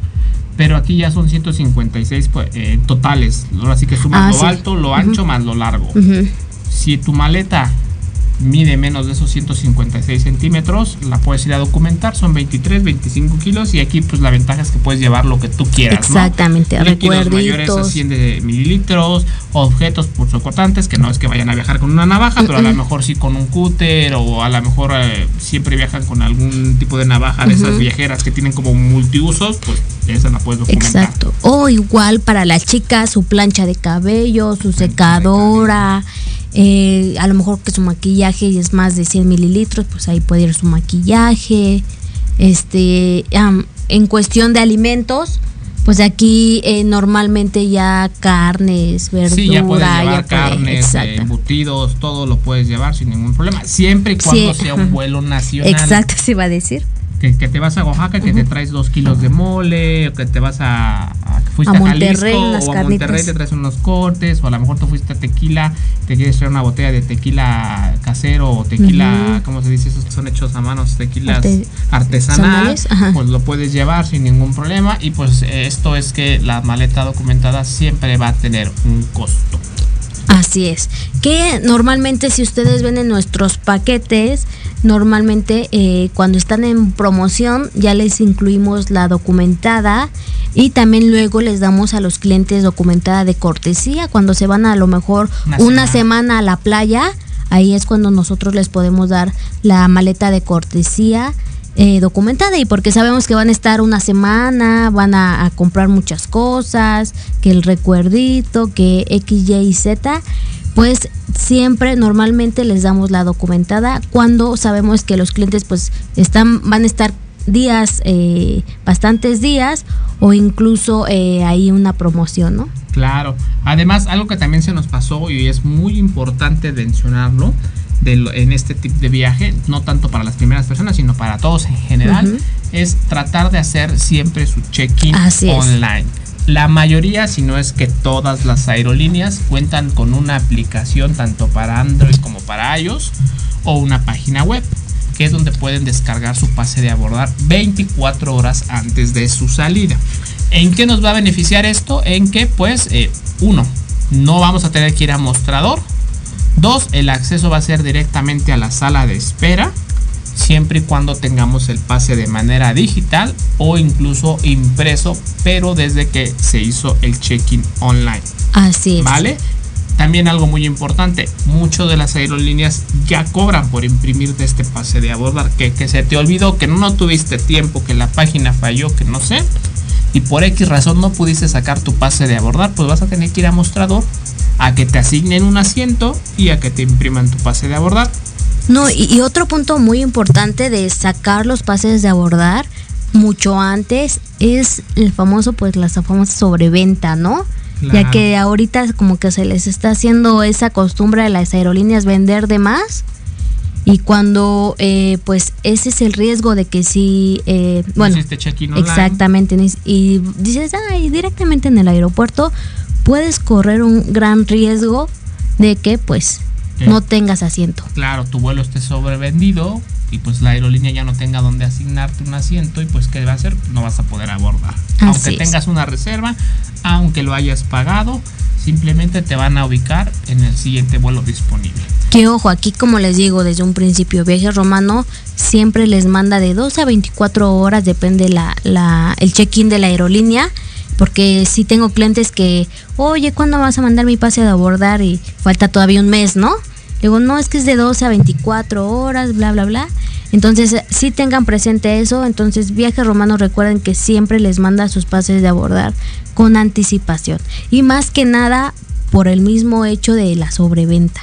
pero aquí ya son 156 pues, eh, totales. Ahora sí que sumas Ah, lo sí. alto, lo ancho más lo largo. Si tu maleta mide menos de esos 156 centímetros, la puedes ir a documentar, son 23, 25 kilos y aquí pues la ventaja es que puedes llevar lo que tú quieras. ¿no? Exactamente, Líquidos mayores a recuerditos. 100 de mililitros, objetos punzocortantes, que no es que vayan a viajar con una navaja, pero a lo mejor sí con un cúter o a lo mejor eh, siempre viajan con algún tipo de navaja de esas viajeras que tienen como multiusos, pues esa la puedes documentar. Exacto. O igual para la chica su plancha de cabello, su secadora, eh, a lo mejor que su maquillaje es más de 100 mililitros, pues ahí puede ir su maquillaje. Este, en cuestión de alimentos, pues aquí eh, normalmente ya carnes, verdura, Sí, ya puedes llevar ya puede- carnes, eh, embutidos, todo lo puedes llevar sin ningún problema, siempre y cuando Sí, sea un vuelo nacional. [LAUGHS] Exacto, se iba a decir. Que, que te vas a Oaxaca, que te traes dos kilos de mole, o que te vas a, a- fuiste A a, Monterrey, Jalisco, o a carnitas. Monterrey te traes unos cortes, o a lo mejor tú fuiste a tequila, te quieres traer una botella de tequila casero o tequila. ¿cómo se dice? Esos que son hechos a manos, tequilas Arte- artesanal, artesanales, pues lo puedes llevar sin ningún problema. Y pues eh, esto es que la maleta documentada siempre va a tener un costo. Así es. Que normalmente si ustedes ven en nuestros paquetes, normalmente eh, cuando están en promoción ya les incluimos la documentada y también luego les damos a los clientes documentada de cortesía cuando se van a, lo mejor Una una, semana. semana a la playa. Ahí es cuando nosotros les podemos dar la maleta de cortesía eh, documentada y porque sabemos que van a estar una semana, van a, a comprar muchas cosas, que el recuerdito, que X, Y y Z, pues siempre normalmente les damos la documentada cuando sabemos que los clientes pues están, van a estar días, eh, bastantes días, o incluso eh, hay una promoción, ¿no? Claro. Además, algo que también se nos pasó y es muy importante mencionarlo de lo- en este tipo de viaje, no tanto para las primeras personas, sino para todos en general, es tratar de hacer siempre su check-in es. La mayoría, si no es que todas las aerolíneas, cuentan con una aplicación tanto para Android como para iOS o una página web, que es donde pueden descargar su pase de abordar 24 horas antes de su salida. ¿En qué nos va a beneficiar esto? En que, pues, eh, uno, no vamos a tener que ir a mostrador. Dos, el acceso va a ser directamente a la sala de espera, siempre y cuando tengamos el pase de manera digital o incluso impreso, pero desde que se hizo el check-in online. Así es. ¿Vale? También algo muy importante, muchas de las aerolíneas ya cobran por imprimirte este pase de abordar, que, que se te olvidó, que no tuviste tiempo, que la página falló, que no sé, y por X razón no pudiste sacar tu pase de abordar, pues vas a tener que ir a mostrador a que te asignen un asiento y a que te impriman tu pase de abordar. No, y, y otro punto muy importante de sacar los pases de abordar mucho antes es el famoso, pues la famosa sobreventa, ¿no? Ya que ahorita como que se les está haciendo esa costumbre a las aerolíneas vender de más y cuando eh, pues ese es el riesgo de que si eh, bueno exactamente y dices ay directamente en el aeropuerto puedes correr un gran riesgo de que pues No tengas asiento Claro, tu vuelo esté sobrevendido y pues la aerolínea ya no tenga donde asignarte un asiento y pues ¿qué va a hacer? No vas a poder abordar. Así aunque es. tengas una reserva, aunque lo hayas pagado, simplemente te van a ubicar en el siguiente vuelo disponible. Que ojo, aquí como les digo desde un principio, Viaje Romano siempre les manda de 12 a 24 horas, depende la, la, el check-in de la aerolínea, porque sí tengo clientes que, oye, ¿cuándo vas a mandar mi pase de abordar? Y falta todavía un mes, ¿no? Digo, no, es que es de 12 a 24 horas, bla, bla, bla. Entonces, eh, sí tengan presente eso. Entonces, Viaje Romano recuerden que siempre les manda sus pases de abordar con anticipación. Y más que nada, por el mismo hecho de la sobreventa.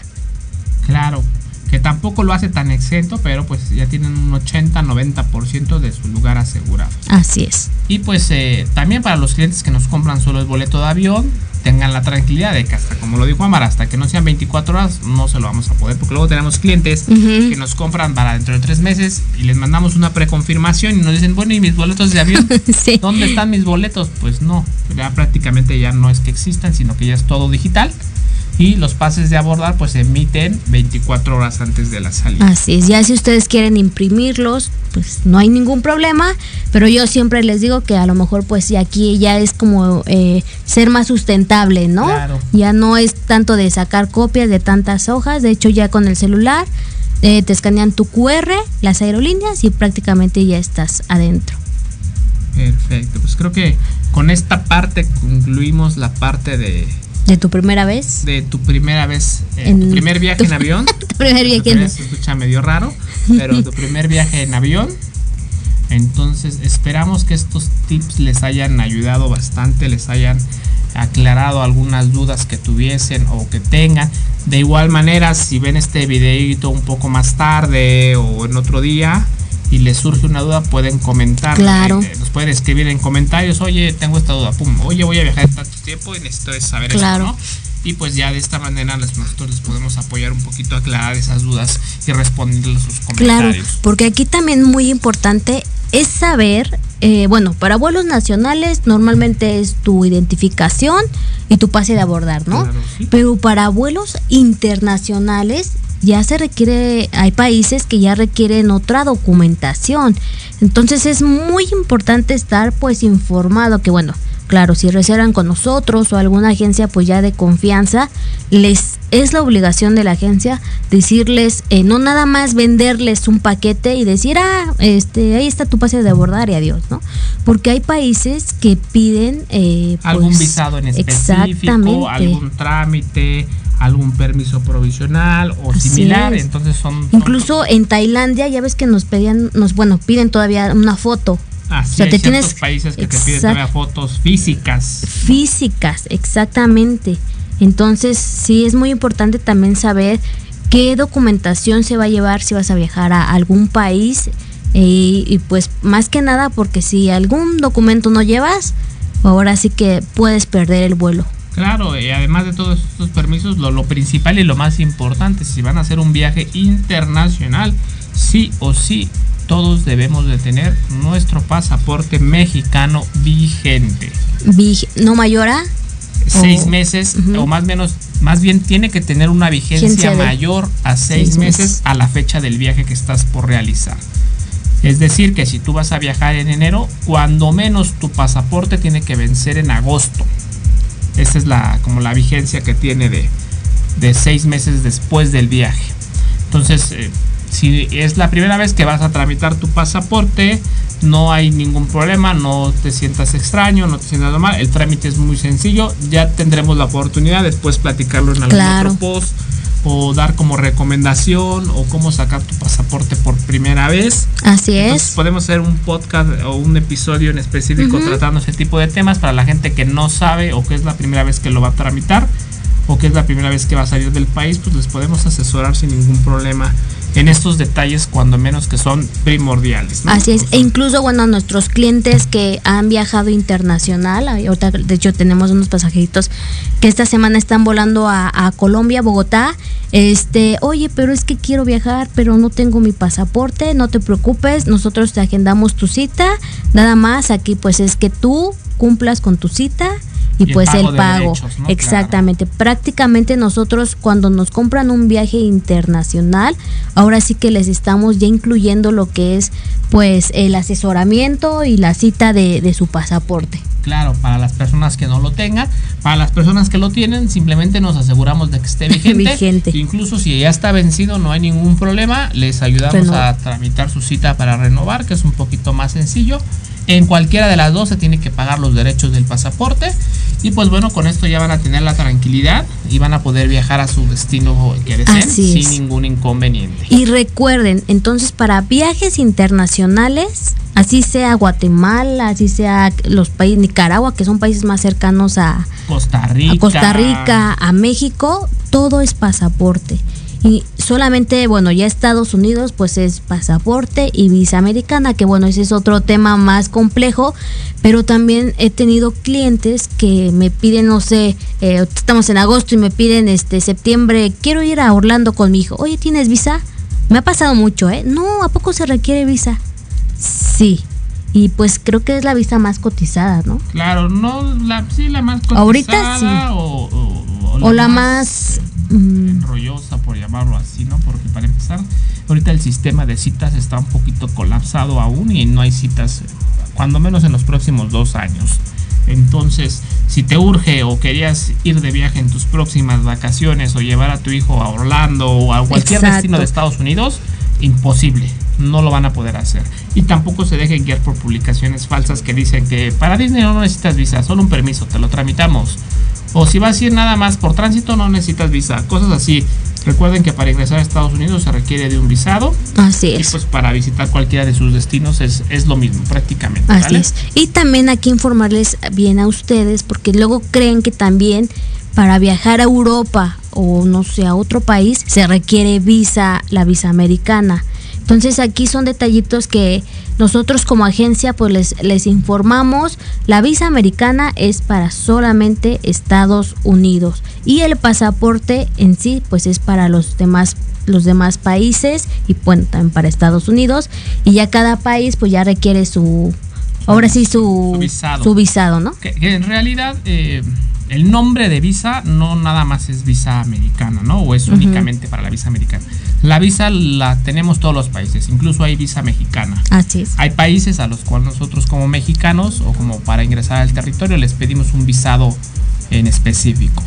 Claro, que tampoco lo hace tan exento, pero pues ya tienen un 80-90% de su lugar asegurado. Así es. Y pues eh, también para los clientes que nos compran solo el boleto de avión, tengan la tranquilidad de que hasta, como lo dijo Amar, hasta que no sean 24 horas no se lo vamos a poder, porque luego tenemos clientes que nos compran para dentro de tres meses y les mandamos una preconfirmación y nos dicen, bueno, ¿y mis boletos de avión? [LAUGHS] Sí. ¿Dónde están mis boletos? Pues no, ya prácticamente ya no es que existan, sino que ya es todo digital. Y los pases de abordar pues se emiten 24 horas antes de la salida. Así es, ya si ustedes quieren imprimirlos, pues no hay ningún problema, pero yo siempre les digo que a lo mejor pues aquí ya es como eh, ser más sustentable, ¿no? Claro. Ya no es tanto de sacar copias de tantas hojas, de hecho ya con el celular eh, te escanean tu QR, las aerolíneas y prácticamente ya estás adentro. Perfecto, pues creo que con esta parte concluimos la parte de, De tu primera vez. de tu primera vez, eh, En- tu primer viaje en avión. [LAUGHS] Tu primer viaje Tu en- primer- Se escucha medio raro, [LAUGHS] pero tu primer viaje en avión. Entonces esperamos que estos tips les hayan ayudado bastante, les hayan aclarado algunas dudas que tuviesen o que tengan. De igual manera, si ven este videito un poco más tarde o en otro día y les surge una duda, pueden comentar. Claro. eh, nos pueden escribir en comentarios, oye, tengo esta duda, pum, oye, voy a viajar tanto tiempo y necesito saber Claro. esto, ¿no? Y pues ya de esta manera nosotros les podemos apoyar un poquito a aclarar esas dudas y responderles sus Claro, comentarios. porque aquí también muy importante es saber, eh, bueno, para vuelos nacionales normalmente es tu identificación y tu pase de abordar, ¿no? Claro, sí. Pero para vuelos internacionales ya se requiere, hay países que ya requieren otra documentación. Entonces es muy importante estar pues informado que bueno, claro, si reservan con nosotros o alguna agencia pues ya de confianza, les es la obligación de la agencia decirles, eh, no nada más venderles un paquete y decir, ah, este, ahí está tu pase de abordar y adiós, ¿no? Porque hay países que piden eh, algún pues, visado en específico, algún trámite, algún permiso provisional o similar, es. entonces son, son- Incluso en Tailandia ya ves que nos pedían, nos bueno, piden todavía una foto así o sea, hay te tienes- países que te piden todavía fotos físicas. físicas, exactamente. Entonces, sí es muy importante también saber qué documentación se va a llevar si vas a viajar a algún país Y, y pues más que nada porque si algún documento no llevas, ahora sí que puedes perder el vuelo. Claro, y además de todos estos permisos, lo, lo principal y lo más importante, si van a hacer un viaje internacional, sí o sí, todos debemos de tener nuestro pasaporte mexicano vigente. Vig- ¿No mayora? Seis meses, o más menos, más bien tiene que tener una vigencia mayor a seis, seis meses, meses. a la fecha del viaje que estás por realizar. Es decir, que si tú vas a viajar en enero, cuando menos tu pasaporte tiene que vencer en agosto. Esa es la como la vigencia que tiene de, de seis meses después del viaje. Entonces, eh, si es la primera vez que vas a tramitar tu pasaporte, no hay ningún problema, no te sientas extraño, no te sientas mal. El trámite es muy sencillo. Ya tendremos la oportunidad de después platicarlo en algún Claro. otro post o dar como recomendación o cómo sacar tu pasaporte por primera vez. Así Entonces es. podemos hacer un podcast o un episodio en específico tratando ese tipo de temas para la gente que no sabe o que es la primera vez que lo va a tramitar o que es la primera vez que va a salir del país, pues les podemos asesorar sin ningún problema en estos detalles cuando menos que son primordiales. ¿no? Así es, e incluso bueno, nuestros clientes que han viajado internacional, ahorita de hecho tenemos unos pasajeritos que esta semana están volando a, a Colombia, Bogotá, este, oye, pero es que quiero viajar, pero no tengo mi pasaporte, no te preocupes, nosotros te agendamos tu cita, nada más aquí pues es que tú cumplas con tu cita y, Y el pues pago el pago. derechos, ¿no? Exactamente. Prácticamente nosotros cuando nos compran un viaje internacional, ahora sí que les estamos ya incluyendo lo que es pues el asesoramiento y la cita de, de su pasaporte. Claro, para las personas que no lo tengan, para las personas que lo tienen, simplemente nos aseguramos de que esté [LAUGHS] vigente. Vigente. Incluso si ya está vencido, no hay ningún problema. Les ayudamos Renovar. a tramitar su cita para renovar, que es un poquito más sencillo. En cualquiera de las dos se tiene que pagar los derechos del pasaporte. Y pues bueno, con esto ya van a tener la tranquilidad y van a poder viajar a su destino que deseen sin ningún inconveniente. Y recuerden, entonces para viajes internacionales, así sea Guatemala, así sea los países Nicaragua, que son países más cercanos a, Costa Rica. a Costa Rica, a México, todo es pasaporte. Y solamente, bueno, ya Estados Unidos, pues es pasaporte y visa americana, que bueno, ese es otro tema más complejo, pero también he tenido clientes que me piden, no sé, eh, estamos en agosto y me piden este septiembre, quiero ir a Orlando con mi hijo. Oye, ¿tienes visa? Me ha pasado mucho, ¿eh? No, ¿a poco se requiere visa? Sí. Y pues creo que es la visa más cotizada, ¿no? Claro, no, la, sí, la más cotizada Ahorita sí. O, o- O la más... mm, enrollosa, por llamarlo así, ¿no? Porque para empezar, ahorita el sistema de citas está un poquito colapsado aún y no hay citas, cuando menos en los próximos dos años. Entonces, si te urge o querías ir de viaje en tus próximas vacaciones o llevar a tu hijo a Orlando o a cualquier Exacto. destino de Estados Unidos, imposible, no lo van a poder hacer. Y tampoco se dejen guiar por publicaciones falsas que dicen que para Disney no necesitas visa, solo un permiso, te lo tramitamos. O si vas a ir nada más por tránsito, no necesitas visa. Cosas así. Recuerden que para ingresar a Estados Unidos se requiere de un visado. Así Y es. pues para visitar cualquiera de sus destinos es, es lo mismo, prácticamente. Así ¿vale? es. Y también hay que informarles bien a ustedes, porque luego creen que también para viajar a Europa o no sé, a otro país, se requiere visa, la visa americana. Entonces aquí son detallitos que nosotros como agencia pues les, informamos. La visa americana es para solamente Estados Unidos y el pasaporte en sí pues es para los demás los demás países y bueno también para Estados Unidos y ya cada país pues ya requiere su ahora sí su Su visado. su visado, ¿no? Que, que en realidad eh, el nombre de visa no nada más es visa americana, ¿no? O es Ujú. únicamente para la visa americana. La visa la tenemos todos los países, incluso hay visa mexicana. Así es. Hay países a los cuales nosotros como mexicanos o como para ingresar al territorio les pedimos un visado en específico.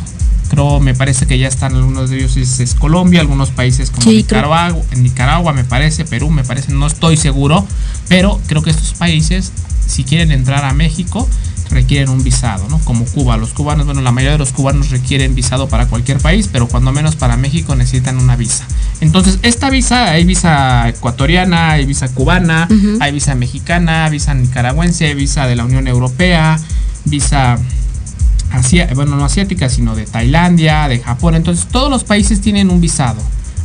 Creo, me parece que ya están algunos de ellos es, es Colombia, algunos países como Sí, Nicaragua, Nicaragua me parece, Perú me parece, no estoy seguro, pero creo que estos países si quieren entrar a México requieren un visado, ¿no? Como Cuba, los cubanos, bueno, la mayoría de los cubanos requieren visado para cualquier país, pero cuando menos para México necesitan una visa. Entonces, esta visa, hay visa ecuatoriana, hay visa cubana, hay visa mexicana, visa nicaragüense, visa de la Unión Europea, visa asia- bueno, no asiática, sino de Tailandia, de Japón. Entonces, todos los países tienen un visado.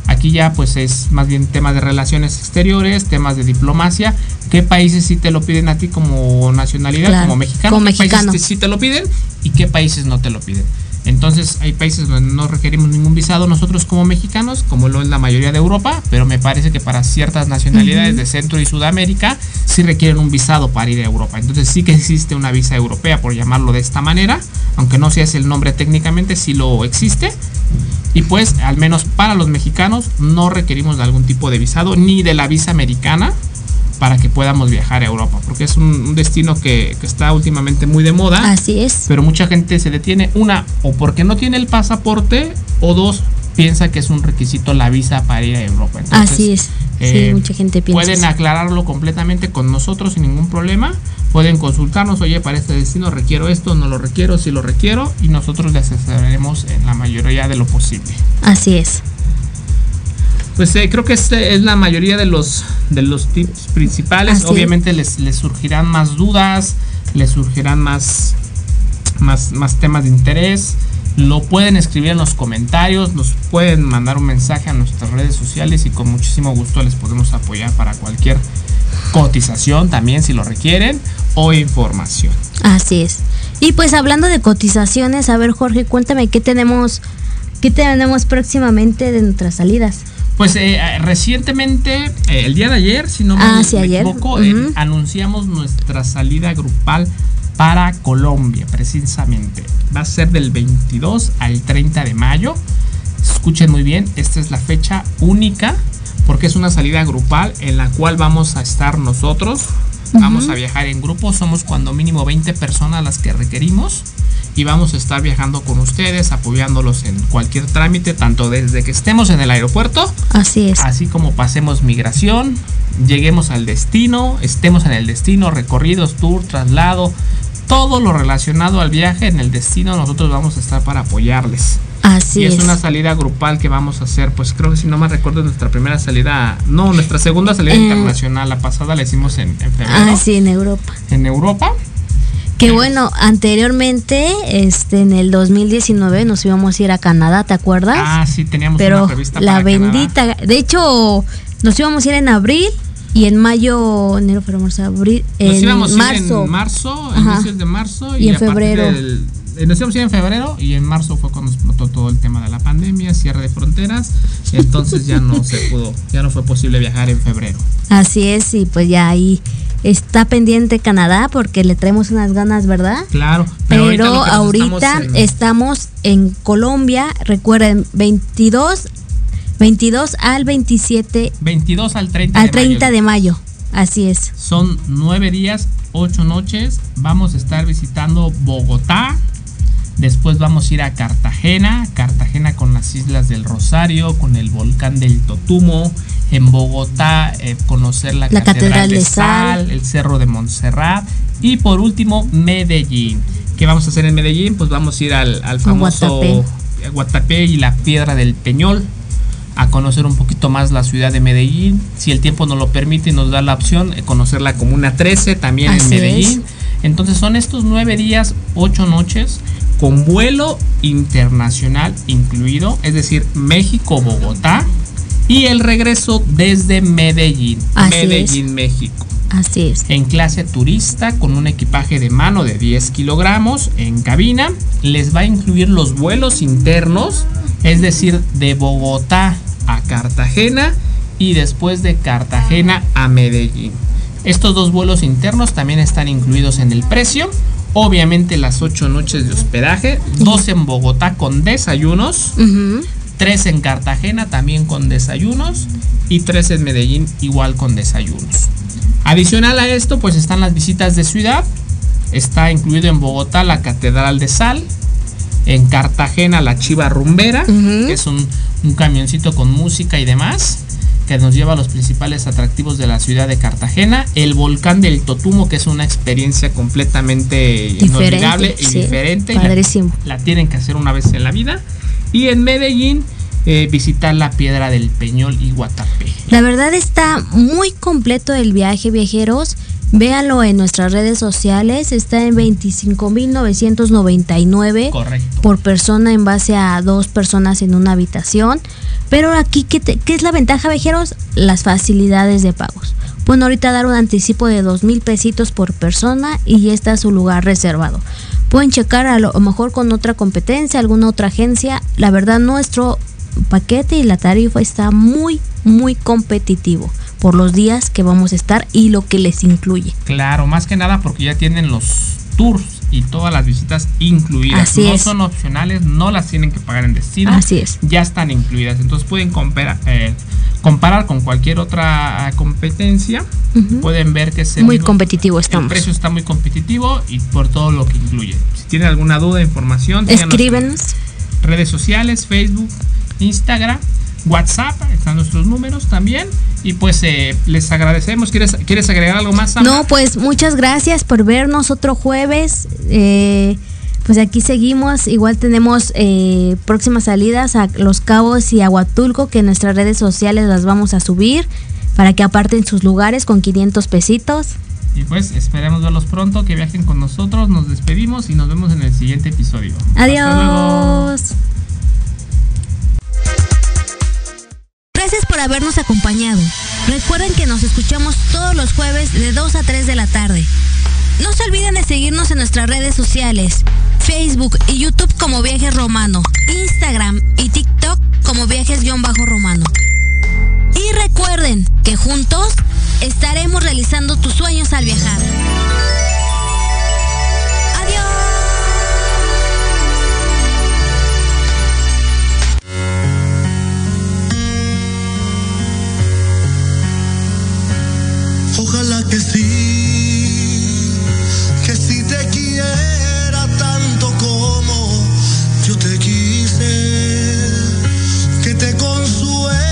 ¿A Aquí ya pues es más bien temas de relaciones exteriores, temas de diplomacia. ¿Qué países sí te lo piden a ti como nacionalidad, Claro, como mexicano? como ¿Qué mexicano. países sí te lo piden y qué países no te lo piden? Entonces hay países donde no requerimos ningún visado nosotros como mexicanos, como lo es la mayoría de Europa, pero me parece que para ciertas nacionalidades de Centro y Sudamérica sí requieren un visado para ir a Europa. Entonces sí que existe una visa europea, por llamarlo de esta manera, aunque no sea ese el nombre técnicamente, sí lo existe. Y pues al menos para los mexicanos no requerimos de algún tipo de visado ni de la visa americana para que podamos viajar a Europa, porque es un, un destino que, que está últimamente muy de moda Así es. pero mucha gente se detiene una o porque no tiene el pasaporte o dos piensa que es un requisito la visa para ir a Europa. Entonces, Así es. eh, sí, mucha gente piensa. Pueden eso. aclararlo completamente con nosotros sin ningún problema. Pueden consultarnos, oye, para este destino requiero esto, no lo requiero, si lo requiero, y nosotros les asesoraremos en la mayoría de lo posible. Así es. Pues eh, creo que este es la mayoría de los, de los tips principales. Así. Obviamente les, les surgirán más dudas, les surgirán más, más, más temas de interés. Lo pueden escribir en los comentarios, nos pueden mandar un mensaje a nuestras redes sociales y con muchísimo gusto les podemos apoyar para cualquier cotización también si lo requieren o información. Así es. Y pues hablando de cotizaciones, a ver Jorge, cuéntame qué tenemos, qué tenemos próximamente de nuestras salidas. Pues eh, recientemente, eh, el día de ayer, si no me, Ah, sí, me ayer. equivoco, eh, anunciamos nuestra salida grupal para Colombia, precisamente. Va a ser del 22 al 30 de mayo. Escuchen muy bien, esta es la fecha única porque es una salida grupal en la cual vamos a estar nosotros. Vamos a viajar en grupo, somos cuando mínimo 20 personas las que requerimos y vamos a estar viajando con ustedes, apoyándolos en cualquier trámite, tanto desde que estemos en el aeropuerto Así es. así como pasemos migración, lleguemos al destino, estemos en el destino, recorridos, tour, traslado, todo lo relacionado al viaje en el destino, nosotros vamos a estar para apoyarles. Así y es, es. una salida grupal que vamos a hacer, pues creo que si no me recuerdo, nuestra primera salida, no, nuestra segunda salida Eh. internacional, la pasada la hicimos en, en febrero, Ah, sí, en Europa. en Europa. Que bueno, anteriormente, este, en el 2019 nos íbamos a ir a Canadá, ¿te acuerdas? Ah, sí, teníamos Pero una prevista la para Canadá. bendita, de hecho, nos íbamos a ir en abril y en mayo, enero, febrero, marzo, abril, Nos en ir marzo. en marzo, Ajá. inicios de marzo Y en a febrero. del- eh, nos íbamos a ir en febrero y en marzo fue cuando explotó todo el tema de la pandemia, cierre de fronteras, entonces ya no se pudo, ya no fue posible viajar en febrero. Así es, y pues ya ahí está pendiente Canadá porque le traemos unas ganas, ¿verdad? Claro, Pero, nos ahorita estamos en- estamos en Colombia, recuerden, 22, 22 al 27, 22 al 30 al de 30 mayo. de mayo. Así es. Son nueve días, ocho noches. Vamos a estar visitando Bogotá. Después vamos a ir a Cartagena. Cartagena con las Islas del Rosario, con el volcán del Totumo. En Bogotá, eh, conocer la, La Catedral, Catedral de, Sal. el Cerro de Montserrat. Y por último, Medellín. ¿Qué vamos a hacer en Medellín? Pues vamos a ir al, al famoso Guatapé. Guatapé y la Piedra del Peñol a conocer un poquito más la ciudad de Medellín. Si el tiempo nos lo permite y nos da la opción, eh, conocer la Comuna 13 también Así en Medellín. Entonces son estos nueve días, ocho noches, con vuelo internacional incluido, es decir, México-Bogotá y el regreso desde Medellín, Así Medellín, México. Así es. En clase turista con un equipaje de mano de 10 kilogramos en cabina, les va a incluir los vuelos internos, es decir, de Bogotá a Cartagena y después de Cartagena a Medellín. Estos dos vuelos internos también están incluidos en el precio. Obviamente las 8 noches de hospedaje, dos en Bogotá con desayunos, tres en Cartagena también con desayunos y tres en Medellín igual con desayunos. Adicional a esto, pues están las visitas de ciudad. Está incluido en Bogotá la Catedral de Sal. En Cartagena la Chiva Rumbera, que es un, un camioncito con música y demás, que nos lleva a los principales atractivos de la ciudad de Cartagena. El volcán del Totumo, que es una experiencia completamente inolvidable y sí, diferente. la- Padrísimo. la tienen que hacer una vez en la vida. Y en Medellín, eh, visitar la Piedra del Peñol y Guatapé. La verdad está muy completo el viaje, viajeros. Véanlo en nuestras redes sociales. Está en 25.999 Correcto. por persona en base a dos personas en una habitación. Pero aquí, ¿qué, te- qué es la ventaja, viajeros? Las facilidades de pagos. Pueden ahorita dar un anticipo de dos mil pesitos por persona y ya está su lugar reservado. Pueden checar a lo mejor con otra competencia, alguna otra agencia. La verdad, nuestro paquete y la tarifa está muy, muy competitivo por los días que vamos a estar y lo que les incluye. Claro, más que nada porque ya tienen los tours y todas las visitas incluidas. Así no es. son opcionales, no las tienen que pagar en destino. Así es. Ya están incluidas. Entonces pueden comparar, eh, comparar con cualquier otra ah, competencia. Pueden ver que es el Muy mismo- competitivo El estamos. precio está muy competitivo y por todo lo que incluye. Si tienen alguna duda, información, Escríbenos. redes sociales, Facebook, Instagram, WhatsApp, están nuestros números también. Y pues eh, les agradecemos. ¿Quieres, ¿Quieres agregar algo más? Sandra? No, pues muchas gracias por vernos otro jueves. Eh, pues aquí seguimos. Igual tenemos eh, próximas salidas a Los Cabos y a Huatulco que en nuestras redes sociales las vamos a subir para que aparten sus lugares con 500 pesitos. Y pues esperemos verlos pronto, que viajen con nosotros. Nos despedimos y nos vemos en el siguiente episodio. Adiós. Gracias por habernos acompañado. Recuerden que nos escuchamos todos los jueves de 2 a 3 de la tarde. No se olviden de seguirnos en nuestras redes sociales, Facebook y YouTube como Viajes Romano, Instagram y TikTok como Viajes-Romano. Y recuerden que juntos estaremos realizando tus sueños al viajar. Que sí, que sí te quiera tanto como yo te quise, que te consuele